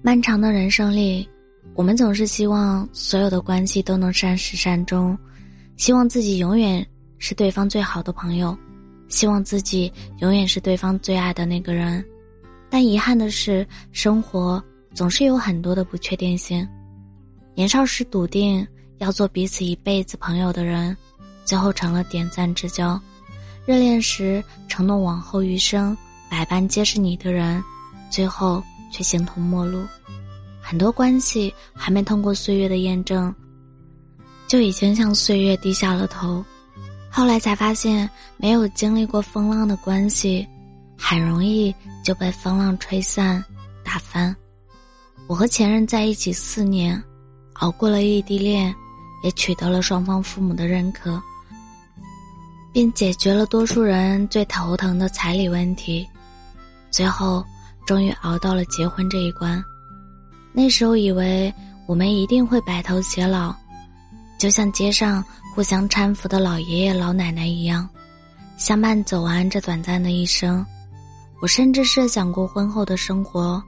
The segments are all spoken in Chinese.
漫长的人生里，我们总是希望所有的关系都能善始善终，希望自己永远是对方最好的朋友，希望自己永远是对方最爱的那个人。但遗憾的是，生活总是有很多的不确定性。年少时笃定要做彼此一辈子朋友的人，最后成了点赞之交；热恋时承诺往后余生百般皆是你的人，最后。却形同陌路，很多关系还没通过岁月的验证，就已经向岁月低下了头。后来才发现，没有经历过风浪的关系，很容易就被风浪吹散、打翻。我和前任在一起四年，熬过了异地恋，也取得了双方父母的认可，并解决了多数人最头疼的彩礼问题，最后。终于熬到了结婚这一关，那时候以为我们一定会白头偕老，就像街上互相搀扶的老爷爷老奶奶一样，相伴走完这短暂的一生。我甚至设想过婚后的生活，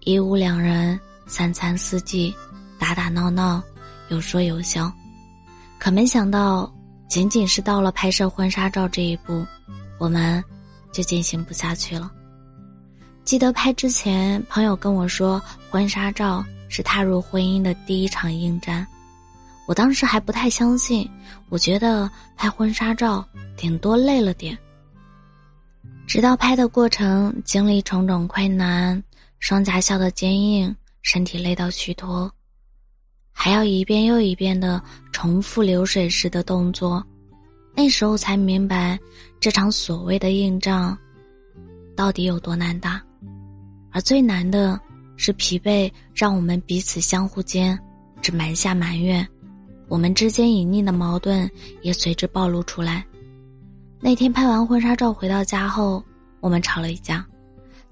一屋两人，三餐四季，打打闹闹，有说有笑。可没想到，仅仅是到了拍摄婚纱照这一步，我们就进行不下去了。记得拍之前，朋友跟我说，婚纱照是踏入婚姻的第一场硬战。我当时还不太相信，我觉得拍婚纱照顶多累了点。直到拍的过程经历种种困难，双颊笑得坚硬，身体累到虚脱，还要一遍又一遍的重复流水式的动作，那时候才明白，这场所谓的硬仗，到底有多难打。而最难的是疲惫，让我们彼此相互间只埋下埋怨，我们之间隐匿的矛盾也随之暴露出来。那天拍完婚纱照回到家后，我们吵了一架，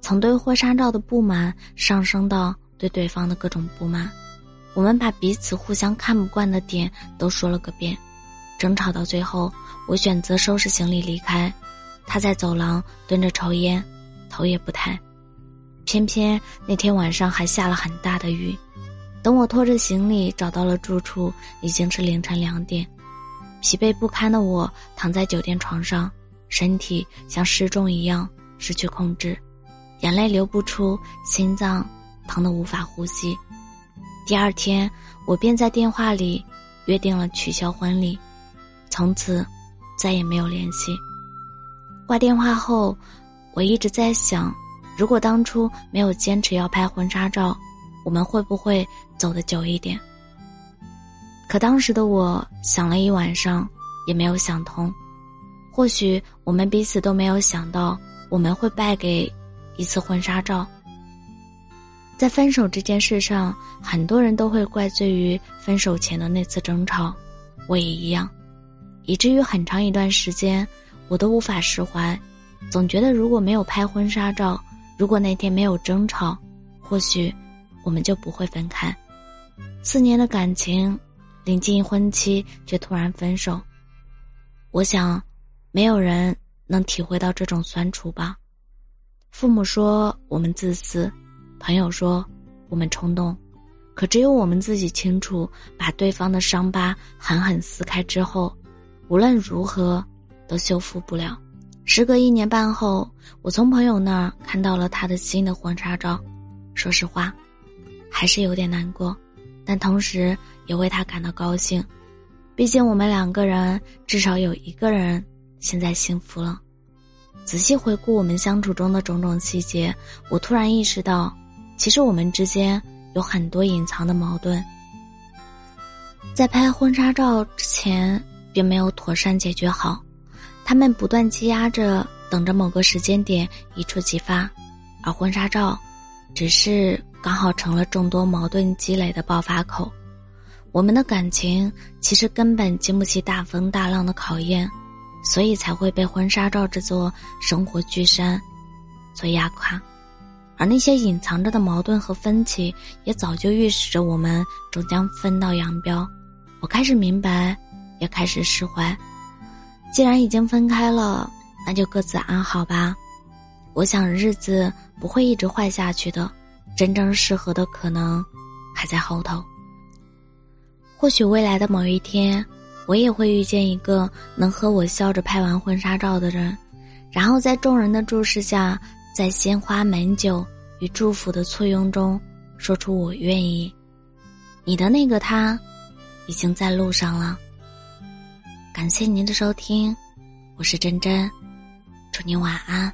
从对婚纱照的不满上升到对对方的各种不满，我们把彼此互相看不惯的点都说了个遍，争吵到最后，我选择收拾行李离开，他在走廊蹲着抽烟，头也不抬。偏偏那天晚上还下了很大的雨，等我拖着行李找到了住处，已经是凌晨两点。疲惫不堪的我躺在酒店床上，身体像失重一样失去控制，眼泪流不出，心脏疼得无法呼吸。第二天，我便在电话里约定了取消婚礼，从此再也没有联系。挂电话后，我一直在想。如果当初没有坚持要拍婚纱照，我们会不会走得久一点？可当时的我想了一晚上，也没有想通。或许我们彼此都没有想到，我们会败给一次婚纱照。在分手这件事上，很多人都会怪罪于分手前的那次争吵，我也一样，以至于很长一段时间，我都无法释怀，总觉得如果没有拍婚纱照。如果那天没有争吵，或许我们就不会分开。四年的感情，临近婚期却突然分手，我想，没有人能体会到这种酸楚吧。父母说我们自私，朋友说我们冲动，可只有我们自己清楚，把对方的伤疤狠狠撕开之后，无论如何都修复不了。时隔一年半后，我从朋友那儿看到了他的新的婚纱照，说实话，还是有点难过，但同时也为他感到高兴，毕竟我们两个人至少有一个人现在幸福了。仔细回顾我们相处中的种种细节，我突然意识到，其实我们之间有很多隐藏的矛盾，在拍婚纱照之前并没有妥善解决好。他们不断积压着，等着某个时间点一触即发，而婚纱照，只是刚好成了众多矛盾积累的爆发口。我们的感情其实根本经不起大风大浪的考验，所以才会被婚纱照这座生活巨山所压垮。而那些隐藏着的矛盾和分歧，也早就预示着我们终将分道扬镳。我开始明白，也开始释怀。既然已经分开了，那就各自安好吧。我想日子不会一直坏下去的，真正适合的可能还在后头。或许未来的某一天，我也会遇见一个能和我笑着拍完婚纱照的人，然后在众人的注视下，在鲜花美酒与祝福的簇拥中，说出我愿意。你的那个他，已经在路上了。感谢您的收听，我是珍珍，祝您晚安。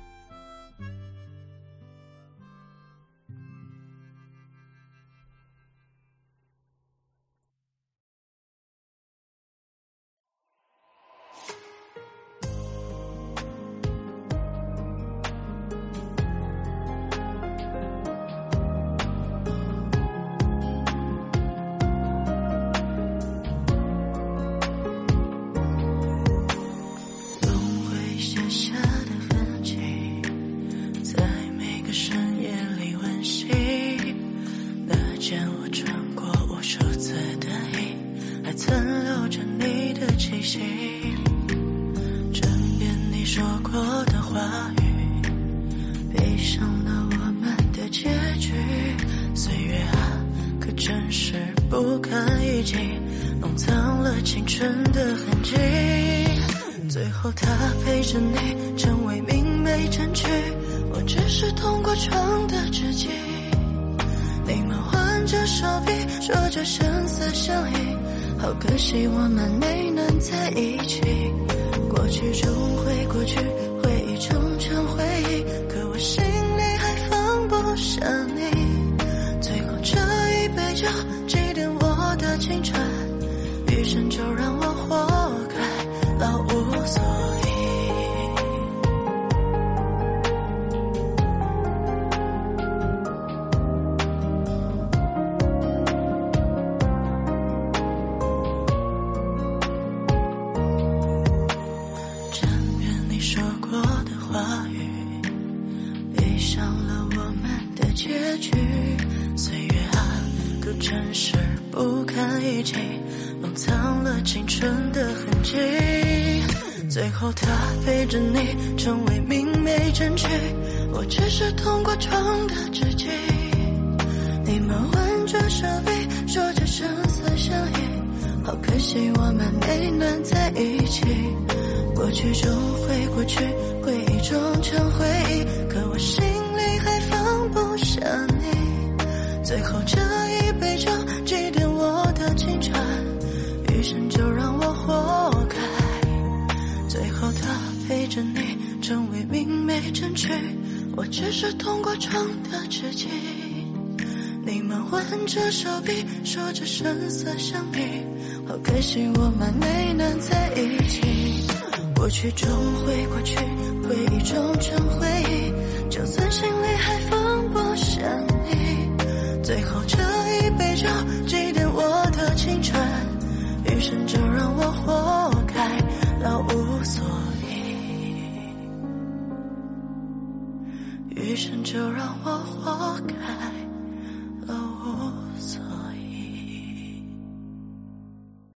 说过的话语，悲伤了我们的结局。岁月啊，可真是不堪一击，弄脏了青春的痕迹。最后他陪着你，成为明媚证据。我只是通过窗的知己。你们挽着手臂，说着生死相依。好可惜，我们没能在一起。过去终会过去，回忆终成回忆，可我心里还放不下你。最后这一杯酒，祭奠我的青春，余生就让我去。岁月啊，可真是不堪一击，弄脏了青春的痕迹。最后他陪着你，成为明媚证据。我只是通过窗的知己。你们挽着手臂，说着生死相依。好可惜，我们没能在一起。过去终会过去，回忆终成回忆，可我心里还放不下。最后这一杯酒，祭奠我的青春，余生就让我活该。最后他陪着你，成为明媚证据，我只是通过窗的纸迹。你们挽着手臂，说着生死相依，好可惜我们没能在一起。过去终会过去，回忆终成回忆。就算心里还放不下，最后这一杯酒祭奠我的青春，余生就让我活该，老无所